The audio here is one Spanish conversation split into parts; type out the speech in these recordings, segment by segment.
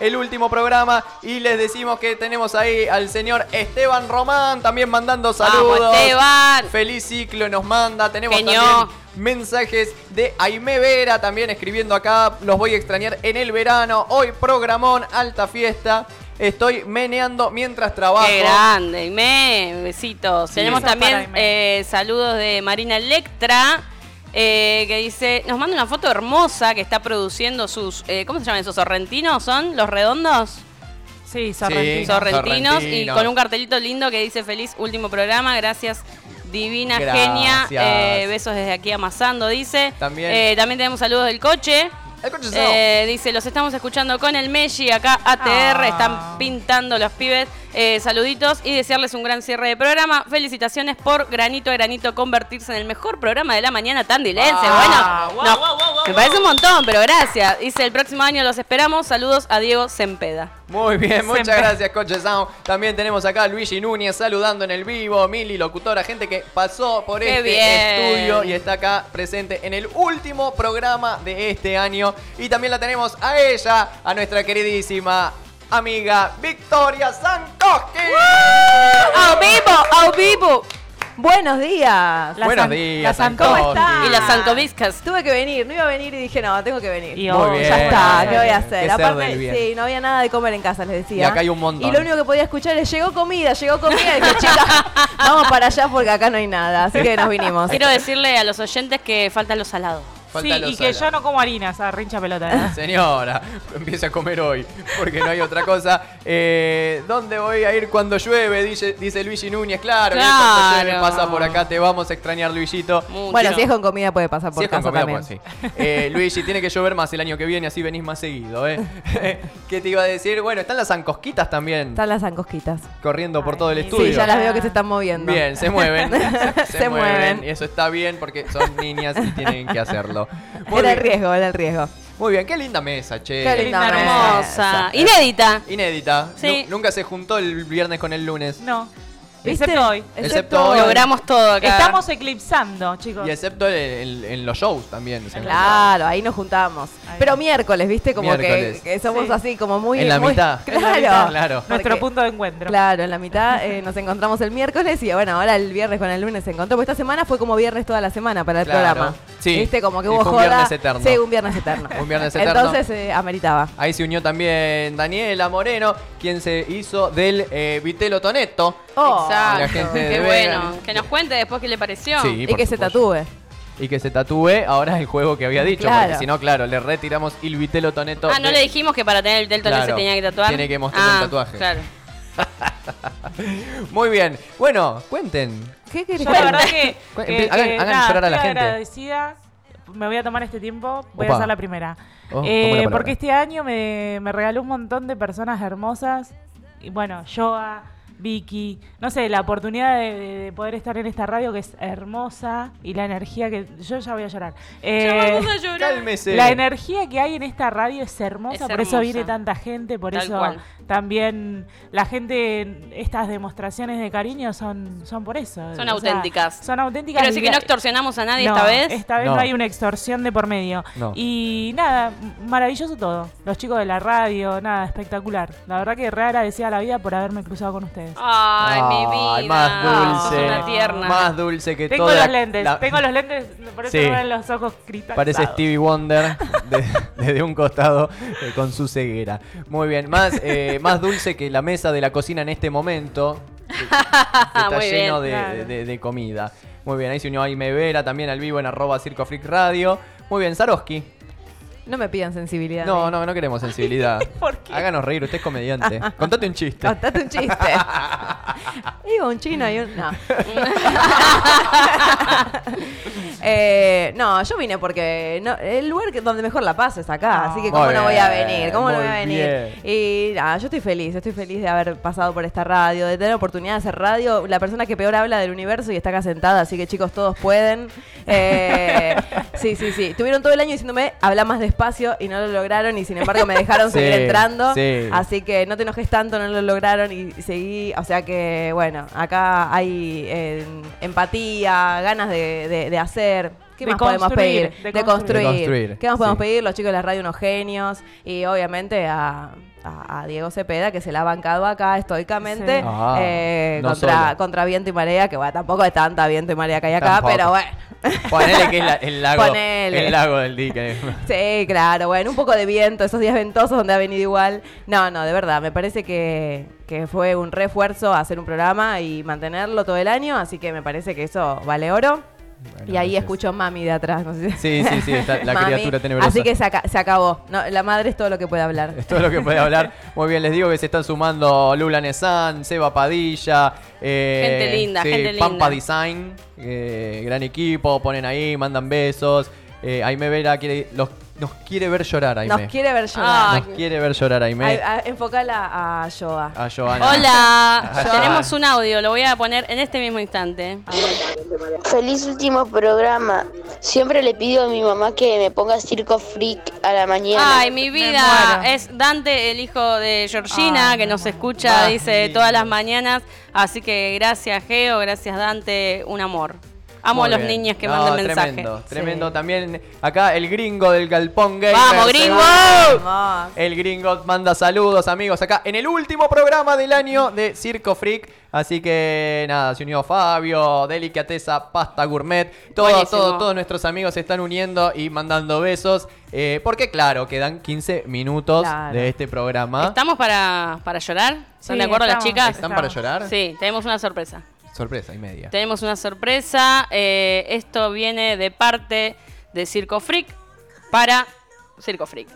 el último programa y les decimos que tenemos ahí al señor Esteban Román también mandando saludos. Esteban! Feliz ciclo nos manda. Tenemos Genio. también mensajes de Aime Vera también escribiendo acá. Los voy a extrañar en el verano. Hoy programón, alta fiesta. Estoy meneando mientras trabajo. ¡Qué grande! Aimé, besitos. Sí. Tenemos también eh, saludos de Marina Electra. Eh, que dice, nos manda una foto hermosa que está produciendo sus, eh, ¿cómo se llaman esos sorrentinos? ¿Son los redondos? Sí, Sí. sorrentino. Sorrentinos y con un cartelito lindo que dice feliz último programa, gracias divina Gracias. genia, eh, besos desde aquí amasando, dice. También. Eh, también tenemos saludos del coche. Eh, dice, los estamos escuchando con el Meshi, acá ATR, Ah. están pintando los pibes. Eh, saluditos y desearles un gran cierre de programa. Felicitaciones por granito a granito convertirse en el mejor programa de la mañana tandilense. Ah, bueno, wow, no, wow, wow, wow, me parece un montón, pero gracias. Dice, el próximo año los esperamos. Saludos a Diego Sempeda. Muy bien, muchas Siempre. gracias, Coche Sound. También tenemos acá a Luigi Núñez saludando en el vivo, Mili, locutora, gente que pasó por Qué este bien. estudio y está acá presente en el último programa de este año. Y también la tenemos a ella, a nuestra queridísima amiga Victoria Sankoski. ¡A vivo! ¡A vivo! Buenos días. La Buenos San- días, la San- Sankoski. ¿Cómo está? Y las sancoviscas. Tuve que venir, no iba a venir y dije, no, tengo que venir. Y Ya oh, Muy bien. está, ¿qué voy a hacer? Aparte, sí, no había nada de comer en casa, les decía. Y acá hay un montón. Y lo único que podía escuchar es, llegó comida, llegó comida. Y dije, chicas, vamos para allá porque acá no hay nada. Así que nos vinimos. Quiero decirle a los oyentes que faltan los salados. Falta Sí, y que yo no como harina, o sea, rincha pelota. ¿no? Señora, empieza a comer hoy, porque no hay otra cosa. Eh, ¿Dónde voy a ir cuando llueve? Dice, dice Luigi Núñez. Claro, que cuando Claro. llueve pasa por acá, te vamos a extrañar, Luisito. Mucho. Bueno, si es con comida puede pasar por Si es con casa comida, también. pues sí. Eh, Luigi, tiene que llover más el año que viene, así venís más seguido, ¿eh? ¿Qué te iba a decir? Bueno, están las zancosquitas también, Están las ancosquitas. corriendo por Ay, todo el estudio. Sí, ya las veo que se están moviendo. Bien, se mueven. Se, Se mueven. mueven. Y eso está bien porque son niñas y tienen que hacerlo. Muy Era el bien. riesgo, era el riesgo. Muy bien, qué linda mesa, che. Qué linda. Hermosa. Inédita. Inédita. Sí. Nu- nunca se juntó el viernes con el lunes. No. ¿Viste? Excepto hoy. Excepto hoy. Logramos todo acá. Estamos eclipsando, chicos. Y excepto en, en- en los shows también. Claro, ahí nos juntamos. Ahí. Pero miércoles, ¿viste? Como que, Miércoles. que somos Sí. así, como muy. En la muy- mitad. Claro. En la mitad. Claro. Nuestro punto de encuentro. Claro, en la mitad eh, nos encontramos el miércoles y bueno, ahora el viernes con el lunes se encontró. Porque esta semana fue como viernes toda la semana para el Claro. programa. Sí. ¿Viste? Como que hubo fue un joda. viernes eterno. Sí, un viernes eterno. Un viernes eterno. Entonces eh, ameritaba. Ahí se unió también Daniela Moreno, quien se hizo del eh, Vitelo Toneto. Oh, Exacto. La gente de Qué bueno. Que nos cuente después qué le pareció. Sí. y por que se supuesto. tatúe. Y que se tatúe ahora el juego que había dicho. Claro. Porque si no, claro, le retiramos el Vitelo Toneto. Ah, no de- le dijimos que para tener el Claro. se tenía que tatuar. Tiene que mostrar Ah, el tatuaje. Claro. Muy bien. Bueno, cuenten. ¿Qué querés Yo la verdad que, que- hagan- que, hagan nada, llorar a la estoy gente. agradecida. Me voy a tomar este tiempo. Voy Opa. a hacer la primera. Oh, Eh, porque este año me, me regaló un montón de personas hermosas. Y bueno, Joa, Vicky. No sé, la oportunidad de, de- de poder estar en esta radio que es hermosa. Y la energía que. Yo ya voy a llorar. Eh, Ya vamos a llorar. Cálmese. la energía que hay en esta radio es hermosa, Es por eso viene tanta gente, por Tal eso cual. También la gente, estas demostraciones de cariño son, son por eso. Son O sea, auténticas. son auténticas. Decir y que no extorsionamos a nadie no, esta vez. Esta vez no. No. hay una extorsión de por medio. No. Y nada, maravilloso todo. Los chicos de la radio, nada, espectacular. La verdad que re agradecida a la vida por haberme cruzado con ustedes. Ay, mi vida. Ay, más dulce. Sos una tierna. Más dulce que Tengo toda los la- lentes, la- tengo los lentes, por eso Sí. me ven los ojos cristalizados. Parece Stevie Wonder de- desde un costado eh, con su ceguera. Muy bien, más, eh, más dulce que la mesa de la cocina en este momento. que- que está Muy bien, lleno de, claro. de- de comida. Muy bien, ahí se unió Aime Vera también al vivo en arroba Circo Freak Radio. Muy bien, Saroski. No me pidan sensibilidad. No, no, no queremos sensibilidad. ¿Por qué? Háganos reír, usted es comediante. Contate un chiste. Contate un chiste. Iba un chino y un. No. Eh, no, yo vine porque no, el lugar que- donde mejor la paso es acá, Ah. así que cómo Muy no voy a bien, venir, cómo no muy voy a venir. bien. Y nada, yo estoy feliz, estoy feliz de haber pasado por esta radio, de tener la oportunidad de hacer radio, la persona que peor habla del universo y está acá sentada, así que chicos, todos pueden. Eh, sí, sí, sí. Tuvieron todo el año diciéndome, habla más despacio y no lo lograron y sin embargo me dejaron Sí, seguir entrando. sí. Así que no te enojes tanto, no lo lograron y seguí. O sea que, bueno, acá hay eh, empatía, ganas de, de- de hacer. ¿Qué De más podemos pedir? de De, construir. construir. De construir, ¿Qué más podemos sí. pedir? Los chicos de la radio, unos genios. Y obviamente a, a- a Diego Cepeda, que se la ha bancado acá estoicamente Sí. Ah, eh, no contra, viento y marea, que bueno, tampoco es tanta viento y marea que hay acá, Tampoco. pero bueno. Ponele que es la- el lago, Ponele. el lago del dique. Sí, claro, bueno, un poco de viento, esos días ventosos donde ha venido igual. No, no, de verdad, me parece que, que fue un refuerzo hacer un programa y mantenerlo todo el año, así que me parece que eso vale oro. Bueno, y ahí escucho mami de atrás, no sé. Sí, sí, sí, está la Mami. criatura tenebrosa. Así que se, aca- se acabó. No, la madre es todo lo que puede hablar. Es todo lo que puede hablar. Muy bien, les digo que se están sumando Lula Nesan, Seba Padilla. eh, Gente linda, sí, gente Pampa linda. Design, eh, gran equipo, ponen ahí, mandan besos. Eh, Aime Vera quiere, los- nos quiere ver llorar, Aime. Nos quiere ver llorar. Nos quiere ver llorar, Aime. A- enfocala a Joa. A Joana. Hola, tenemos un audio, lo voy a poner en este mismo instante. Feliz último programa. Siempre le pido a mi mamá que me ponga Circo Freak a la mañana. Ay, mi vida es Dante, el hijo de Georgina, Ay, que nos escucha, Ah, dice todas las mañanas. Así que gracias, Geo, gracias, Dante, un amor. Amo Muy a los bien. niños que No, mandan mensajes. Tremendo, tremendo. Sí. También acá el gringo del Galpón Gamer. ¡Vamos, gringo! Vamos. El gringo manda saludos, amigos, acá en el último programa del año de Circo Freak. Así que nada, se unió Fabio, Delicateza, Pasta Gourmet. Todos, todos, todos nuestros amigos se están uniendo y mandando besos. eh, porque claro, quedan 15 minutos Claro. de este programa. ¿Estamos para, para llorar? ¿Están Sí, de acuerdo las chicas? ¿Están para llorar? Sí, tenemos una sorpresa. Sorpresa y media. Tenemos una sorpresa. eh, esto viene de parte de Circo Freak para Circo Freak.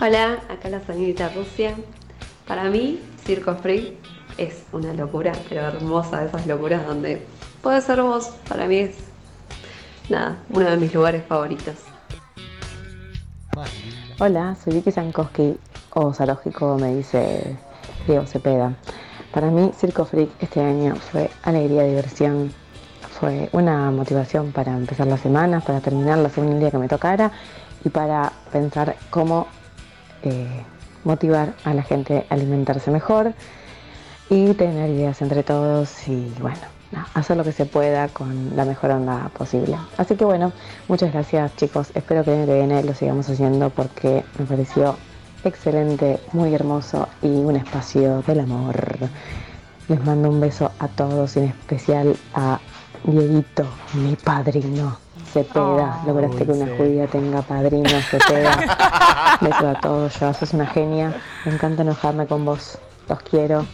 Hola, acá la señorita Rusia. Para mí, Circo Freak es una locura, pero hermosa de esas locuras donde puede ser vos. Para mí es, nada, uno de mis lugares favoritos. Hola, soy Vicky Sankowski, o Zoológico me dice Diego Cepeda. Para mí, Circo Freak este año fue alegría, diversión, fue una motivación para empezar la semana, para terminarla según el día que me tocara y para pensar cómo eh, motivar a la gente a alimentarse mejor y tener ideas entre todos y bueno, hacer lo que se pueda con la mejor onda posible. Así que bueno, muchas gracias chicos, espero que el año que viene lo sigamos haciendo porque me pareció excelente, muy hermoso y un espacio del amor. Les mando un beso a todos, en especial a Dieguito, mi padrino. Cepeda, Oh. lograste que una judía tenga padrino, Cepeda. Beso a todos, yo sos una genia. Me encanta enojarme con vos. Los quiero.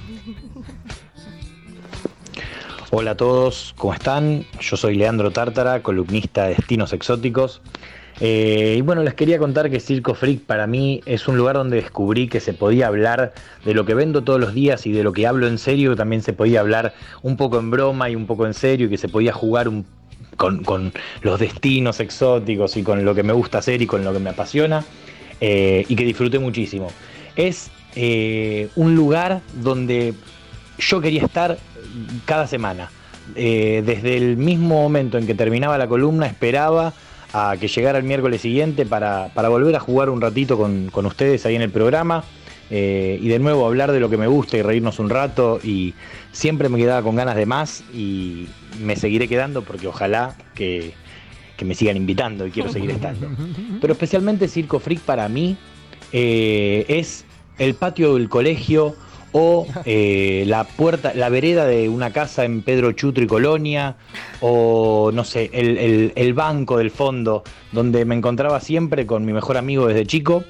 Hola a todos, ¿cómo están? Yo soy Leandro Tártara, columnista de Destinos Exóticos. Eh, y bueno, les quería contar que Circo Freak para mí es un lugar donde descubrí que se podía hablar de lo que vendo todos los días y de lo que hablo en serio, también se podía hablar un poco en broma y un poco en serio, y que se podía jugar un- con, los destinos exóticos y con lo que me gusta hacer y con lo que me apasiona, eh, y que disfruté muchísimo. Es eh, un lugar donde yo quería estar cada semana. Desde el mismo momento en que terminaba la columna esperaba a que llegara el miércoles siguiente para, para volver a jugar un ratito con, con ustedes ahí en el programa eh, y de nuevo hablar de lo que me gusta y reírnos un rato y siempre me quedaba con ganas de más y me seguiré quedando porque ojalá que, que me sigan invitando y quiero seguir estando. Pero especialmente Circo Freak para mí eh, es el patio del colegio o eh, la puerta, la vereda de una casa en Pedro Chutro y Colonia, o no sé, el, banco del fondo, donde me encontraba siempre con mi mejor amigo desde chico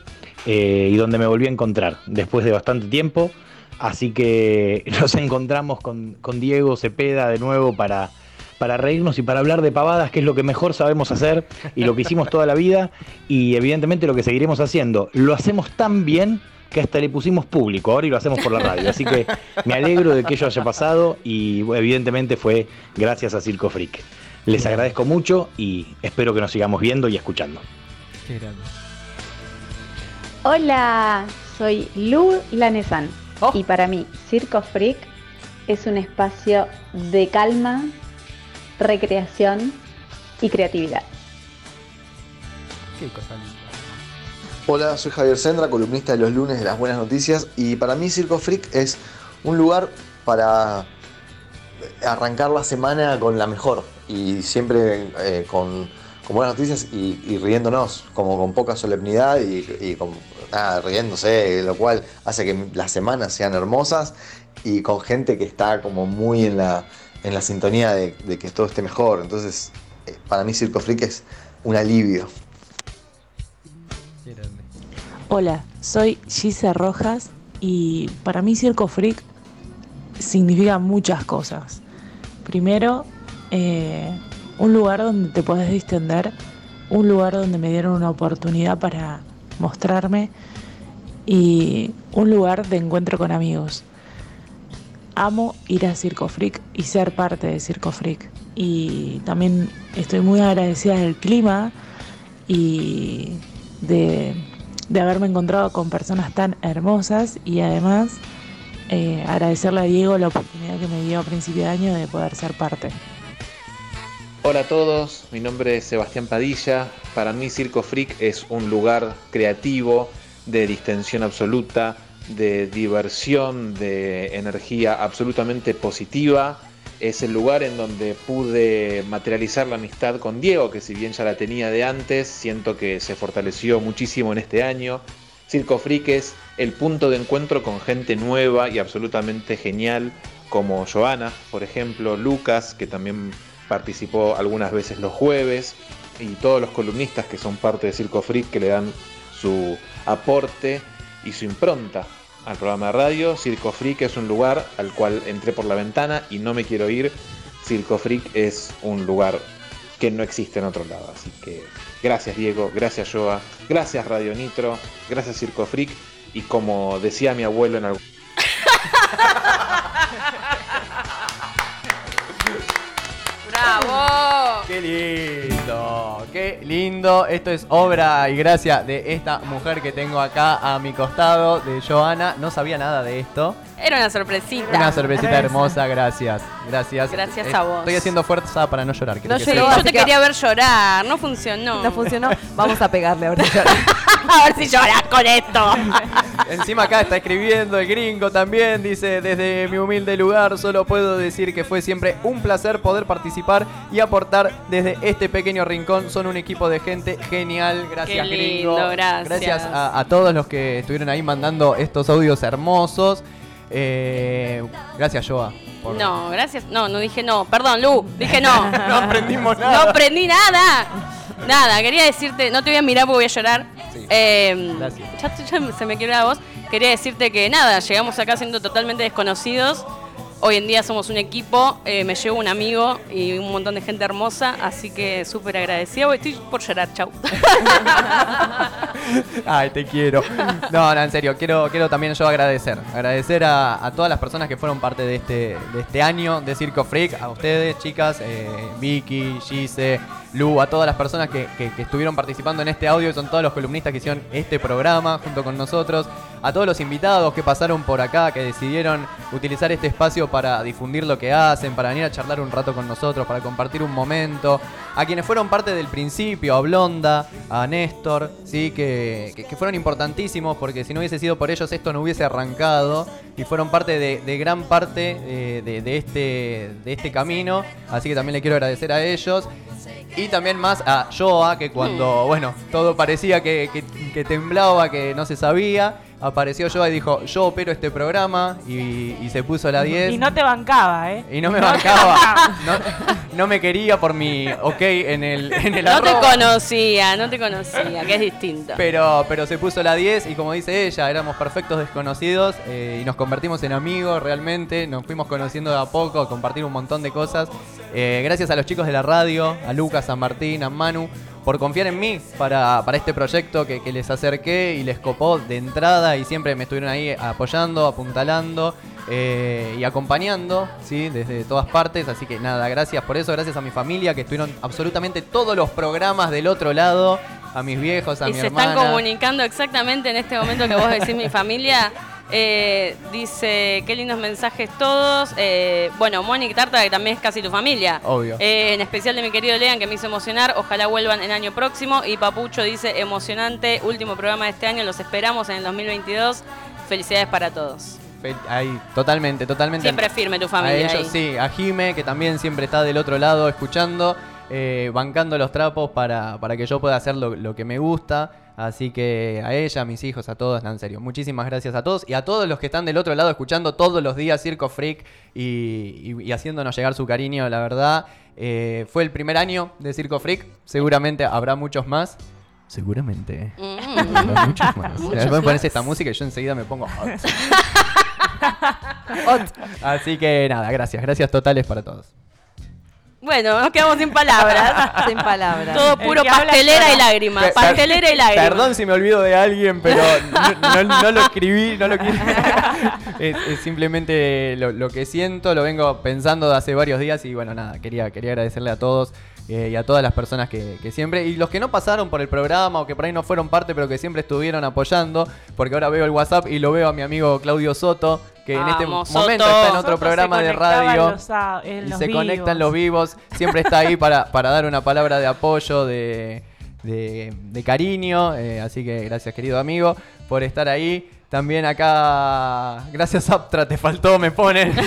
eh, y donde me volví a encontrar después de bastante tiempo. Así que nos encontramos con, con Diego Cepeda de nuevo para, para reírnos y para hablar de pavadas, que es lo que mejor sabemos hacer y lo que hicimos toda la vida y evidentemente lo que seguiremos haciendo. Lo hacemos tan bien que hasta le pusimos público ahora y lo hacemos por la radio. Así que me alegro de que ello haya pasado y evidentemente fue gracias a Circo Freak. Les agradezco mucho y espero que nos sigamos viendo y escuchando. Qué grande. Hola, soy Lu Lanesan Oh. y para mí Circo Freak es un espacio de calma, recreación y creatividad. Qué cosa linda. Hola, soy Javier Sendra, columnista de los lunes de las buenas noticias y para mí Circo Freak es un lugar para arrancar la semana con la mejor y siempre eh, con, buenas noticias y, riéndonos, como con poca solemnidad y, con riéndose, lo cual hace que las semanas sean hermosas y con gente que está como muy en la, en la sintonía de, de que todo esté mejor. Entonces, eh, para mí Circo Freak es un alivio. Hola, soy Gise Rojas y para mí Circo Freak significa muchas cosas. Primero, eh, un lugar donde te podés distender, un lugar donde me dieron una oportunidad para mostrarme y un lugar de encuentro con amigos. Amo ir a Circo Freak y ser parte de Circo Freak. Y también estoy muy agradecida del clima y de, de haberme encontrado con personas tan hermosas y además eh, agradecerle a Diego la oportunidad que me dio a principio de año de poder ser parte. Hola a todos, mi nombre es Sebastián Padilla. Para mí Circo Freak es un lugar creativo, de distensión absoluta, de diversión, de energía absolutamente positiva. Es el lugar en donde pude materializar la amistad con Diego, que si bien ya la tenía de antes, siento que se fortaleció muchísimo en este año. Circo Freak es el punto de encuentro con gente nueva y absolutamente genial, como Joana, por ejemplo, Lucas, que también participó algunas veces los jueves, y todos los columnistas que son parte de Circo Freak que le dan su aporte y su impronta al programa de radio. Circo Freak es un lugar al cual entré por la ventana y no me quiero ir. Circo Freak es un lugar que no existe en otro lado. Así que gracias Diego, gracias Joa, gracias Radio Nitro, gracias Circo Freak y como decía mi abuelo en algún... lindo! Esto es obra y gracia de esta mujer que tengo acá a mi costado, de Joana. No sabía nada de esto. Era una sorpresita. Una cervecita hermosa, gracias. Gracias. Gracias a vos. Estoy haciendo fuerza para no llorar. No que lloró. Yo te quería ver llorar, no funcionó. No funcionó. Vamos a pegarle ahora. a ver si lloras con esto. Encima acá está escribiendo el gringo también, dice, desde mi humilde lugar solo puedo decir que fue siempre un placer poder participar y aportar desde este pequeño rincón. Son un equipo de gente genial, gracias Qué gringo. gracias. a, a todos los que estuvieron ahí mandando estos audios hermosos. Eh, gracias Joa. por- No, gracias. No, no dije no. Perdón, Lu. Dije no. No aprendimos nada. No aprendí nada. Nada, quería decirte, no te voy a mirar porque voy a llorar. Sí. Eh, Gracias. ya, ya se me quiebra la voz. Quería decirte que nada, llegamos acá siendo totalmente desconocidos. Hoy en día somos un equipo, eh, me llevo un amigo y un montón de gente hermosa, así que súper agradecida. Estoy por llorar, chau. Ay, te quiero. No, no, en serio, quiero, quiero también yo agradecer. Agradecer a, a todas las personas que fueron parte de este, de este año de Circo Freak. A ustedes, chicas, eh, Vicky, Gise, Lu, a todas las personas que, que- estuvieron participando en este audio. Son todos los columnistas que hicieron este programa junto con nosotros. A todos los invitados que pasaron por acá, que decidieron utilizar este espacio para difundir lo que hacen, para venir a charlar un rato con nosotros, para compartir un momento. A quienes fueron parte del principio, a Blonda, a Néstor, ¿sí? que, fueron importantísimos porque si no hubiese sido por ellos esto no hubiese arrancado y fueron parte de, gran parte eh, de, de este, de este camino. Así que también le quiero agradecer a ellos. Y también más a Joa, que cuando, bueno, todo parecía que, que- que temblaba, que no se sabía, apareció Joa y dijo, yo opero este programa y, y se puso la 10. Y no te bancaba, ¿eh? Y no me bancaba. No, no me quería por mi ok en el, en el No te conocía, no te conocía, que es distinto. Pero, pero se puso la 10 y como dice ella, éramos perfectos desconocidos eh, y nos convertimos en amigos realmente, nos fuimos conociendo de a poco, a compartir un montón de cosas. Eh, gracias a los chicos de la radio, a Lucas, a Martín, a Manu, por confiar en mí para, para este proyecto que, que les acerqué y les copó de entrada y siempre me estuvieron ahí apoyando, apuntalando. eh, y acompañando, ¿sí? Desde todas partes. Así que nada, gracias por eso. Gracias a mi familia que estuvieron absolutamente todos los programas del otro lado. A mis viejos, a y mi se hermana. están comunicando exactamente en este momento que vos decís mi familia. Eh, dice, qué lindos mensajes todos. Eh, bueno, Mónica Tarta, que también es casi tu familia. Obvio. Eh, en especial de mi querido Lean, que me hizo emocionar. Ojalá vuelvan el año próximo. Y Papucho dice, emocionante, último programa de este año. Los esperamos en el 2022. Felicidades para todos. Ahí, totalmente, totalmente. Siempre firme tu familia A ellos, sí, a Jime, que también siempre está del otro lado escuchando, bancando los trapos para, para que yo pueda hacer lo, lo que me gusta. Así que a ella, a mis hijos, a todos, no, en serio, muchísimas gracias a todos y a todos los que están del otro lado escuchando todos los días Circo Freak y, y- y haciéndonos llegar su cariño, la verdad. Eh, fue el primer año de Circo Freak, seguramente habrá muchos más. Seguramente. Mm. Habrá muchos más. Después pones esta música y yo enseguida me pongo hot. Así que nada, gracias, gracias totales para todos. Bueno, nos quedamos sin palabras. Sin palabras. Todo puro pastelera y lágrimas. Per- Pastelera y lágrimas. Perdón si me olvido de alguien, pero no, no- no lo escribí, no lo quiero. Es, es simplemente lo, lo que siento, lo vengo pensando de hace varios días y bueno, nada, quería, quería agradecerle a todos eh, y a todas las personas que, que siempre, y los que no pasaron por el programa o que por ahí no fueron parte, pero que siempre estuvieron apoyando, porque ahora veo el WhatsApp y lo veo a mi amigo Claudio Soto, que en este momento Soto. está en otro Soto programa de radio los sa- en y los se conectan los vivos, siempre está ahí para, para dar una palabra de apoyo, de, de, de cariño, eh, así que gracias querido amigo por estar ahí. También acá, gracias Aptra, te faltó, me ponen.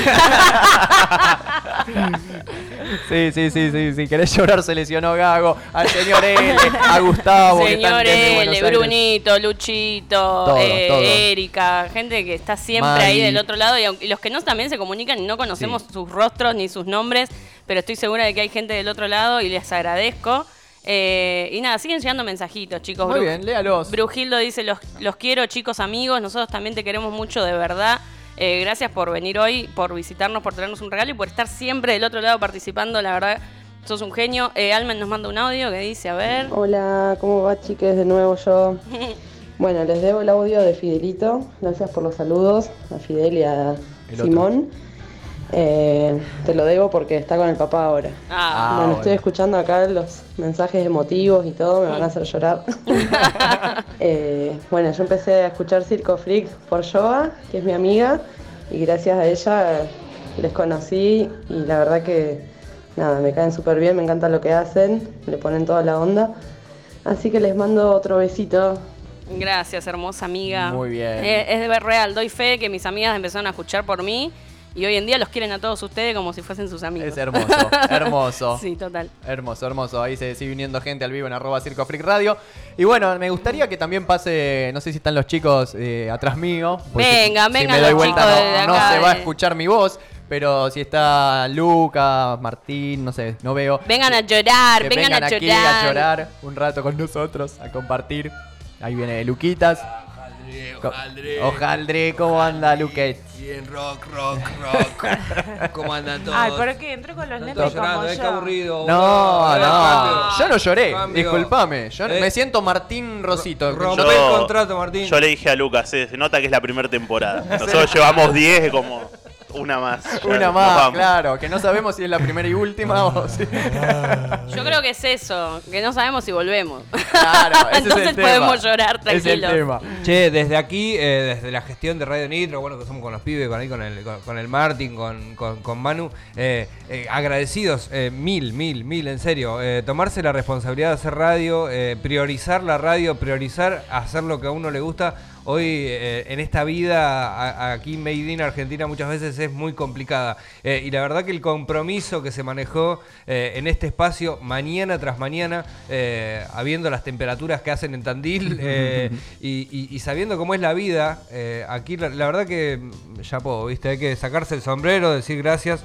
sí, sí, sí, sí, sí, querés llorar se lesionó Gago, al señor L, a Gustavo, Señor L. Brunito, Luchito, eh. Erika, gente que está siempre Mari. ahí del otro lado y, los que no también se comunican y no conocemos sus rostros ni sus nombres, pero estoy segura de que hay gente del otro lado y les agradezco. Eh, y nada, siguen llegando mensajitos, chicos. Muy Bru- bien, léalos. Brujildo dice, los, los quiero chicos amigos, nosotros también te queremos mucho de verdad. Eh, gracias por venir hoy, por visitarnos, por traernos un regalo y por estar siempre del otro lado participando, la verdad, sos un genio. Eh, Almen nos manda un audio que dice, a ver. Hola, ¿cómo va chiques? De nuevo yo. Bueno, les debo el audio de Fidelito. Gracias por los saludos a Fidel y a El otro. Eh, te lo debo porque está con el papá ahora. Ah, bueno, bueno. estoy escuchando acá los mensajes emotivos y todo, me van a hacer llorar. Eh, bueno, yo empecé a escuchar Circo Freak por Joa, que es mi amiga, y gracias a ella les conocí y la verdad que nada, me caen súper bien, me encanta lo que hacen, le ponen toda la onda. Así que les mando otro besito. Gracias, hermosa amiga. Muy bien. Eh, es de ver real, doy fe que mis amigas empezaron a escuchar por mí y hoy en día los quieren a todos ustedes como si fuesen sus amigos. Es hermoso, hermoso. sí, total. Hermoso, hermoso. Ahí se sigue viniendo gente al vivo en arroba Circo Freak Radio. Y bueno, me gustaría que también pase, no sé si están los chicos eh, atrás mío. Vengan, si vengan me doy vuelta no, no se va a de- escuchar mi voz. Pero si está Lucas, Martín, no sé, no veo. Vengan a llorar, que vengan, a, aquí llorar. a llorar un rato con nosotros, a compartir. Ahí viene Luquitas. Co- Ojaldre, ¿cómo anda Luquet? Bien, rock, rock, rock. ¿Cómo andan todos? Ay, ¿por qué? Entró con los llorando, como yo. aburrido. No, no, yo no lloré, Cambio. disculpame. Yo Eh, me siento Martín Rosito. rompe Yo- el contrato, Martín. Yo le dije a Lucas, eh, se nota que es la primera temporada. Nosotros llevamos 10 como una más. Una más, claro, que no sabemos si es la primera y última o si... Yo creo que es eso, que no sabemos si volvemos. Claro, ese es Entonces tema. podemos llorar Es el tranquilos. tema. Che, desde aquí, eh, desde la gestión de Radio Nitro, bueno, que somos con los pibes, con ahí, con el, con, con el Martín, con, con, con Manu, eh, eh, agradecidos, eh, mil, mil, mil, en serio. Eh, tomarse la responsabilidad de hacer radio, eh, priorizar la radio, priorizar hacer lo que a uno le gusta. Hoy, eh, en esta vida, a- aquí Made in Argentina muchas veces es muy complicada. Eh, y la verdad que el compromiso que se manejó eh, en este espacio, mañana tras mañana, habiendo las temperaturas que hacen en Tandil y, y- y sabiendo cómo es la vida, aquí la, la verdad que mm, ya puedo, ¿viste? Hay que sacarse el sombrero, decir gracias.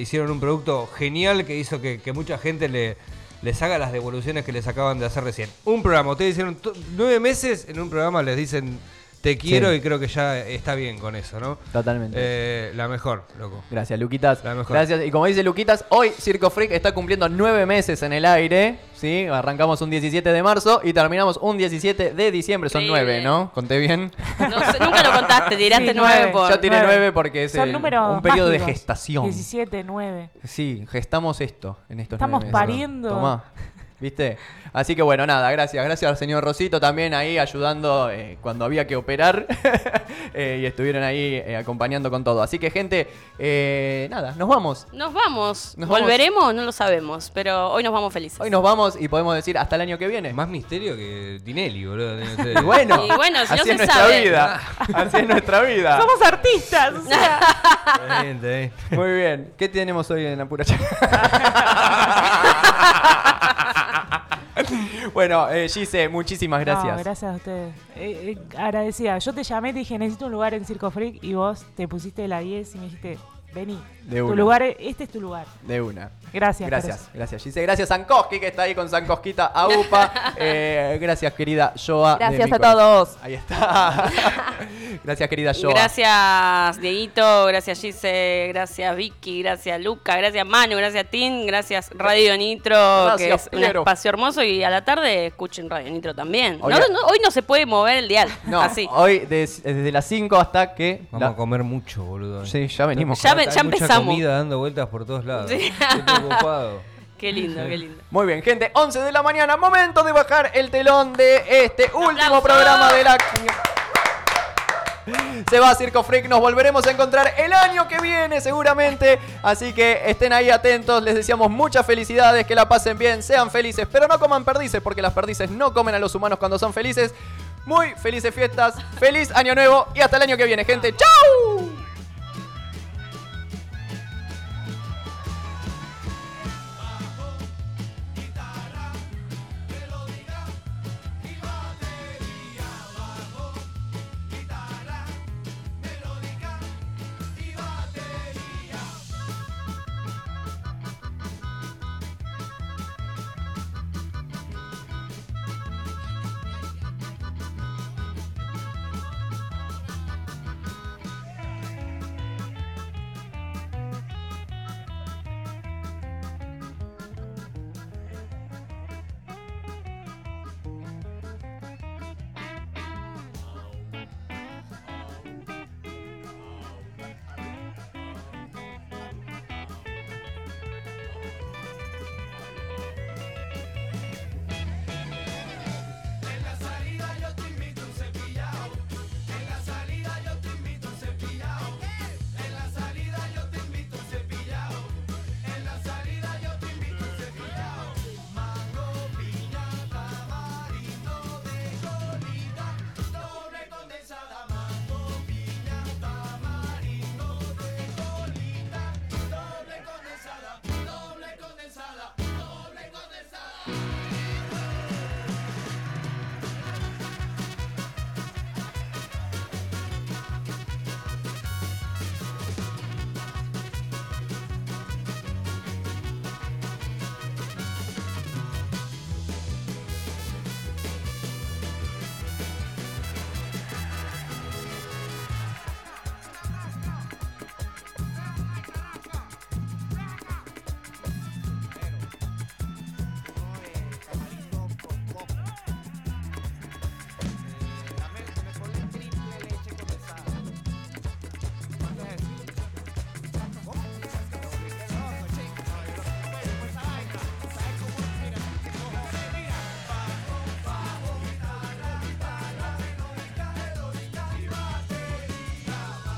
Hicieron un producto genial que hizo que, que mucha gente le les haga las devoluciones que les acaban de hacer recién. Un programa, ustedes hicieron nueve meses en un programa, les dicen te quiero Sí. y creo que ya está bien con eso, ¿no? Totalmente. Eh, la mejor, loco. Gracias, Luquitas. La mejor. Gracias. Y como dice Luquitas, hoy Circo Freak está cumpliendo nueve meses en el aire. ¿sí? Arrancamos un 17 de marzo y terminamos un 17 de diciembre. Son nueve, ¿no? ¿Conté bien? No nunca lo contaste, tiraste Sí, nueve nueve. por. Yo tiré nueve porque es el- un periodo de gestación. 17, 9. Sí, gestamos esto en estos Estamos nueve meses. pariendo. Tomá. ¿Viste? Así que bueno, nada, gracias. Gracias al señor Rosito también ahí ayudando eh, cuando había que operar. Eh, y estuvieron ahí eh, acompañando con todo. Así que, gente, eh, nada, nos vamos. Nos vamos. Nos vamos. ¿Volveremos? No lo sabemos, pero hoy nos vamos felices. Hoy nos vamos y podemos decir hasta el año que viene. Más misterio que Tinelli, boludo. Y bueno, Y bueno, si no así se es nuestra sabe. vida. Así es nuestra vida. Somos artistas. o sea. Está bien, está bien. Muy bien. ¿Qué tenemos hoy en la pura Bueno, eh, Gise, muchísimas gracias. No, gracias a ustedes. Eh, eh, agradecida. Yo te llamé y te dije, necesito un lugar en Circo Freak y vos te pusiste la 10 y me dijiste, vení. De tu lugar, es- este es tu lugar. De una. Gracias. Gracias, gracias Gise. Gracias Sankoski que está ahí con Sankosquita Aupa. Eh, gracias querida Joa. Gracias a todos. Ahí está. gracias querida Joa. Gracias Dieguito, gracias Gise, gracias Vicky, gracias Luca, gracias Manu, gracias Tim, gracias Radio Nitro, que Gracias, es un Piero. espacio hermoso y a la tarde escuchen Radio Nitro también. Hoy- No, no, hoy no se puede mover el dial, No, así. hoy des- desde las 5 hasta que... Vamos la- a comer mucho, boludo. Sí, ya venimos. Ya ya mucha comida dando vueltas por todos lados. Sí. Estoy preocupado. Qué lindo, qué lindo. Muy bien, gente, 11 de la mañana, momento de bajar el telón de este último programa de la... Se va a Circo Freak, nos volveremos a encontrar el año que viene seguramente, así que estén ahí atentos, les deseamos muchas felicidades, que la pasen bien, sean felices, pero no coman perdices, porque las perdices no comen a los humanos cuando son felices. Muy felices fiestas, feliz año nuevo y hasta el año que viene, gente. ¡Chau!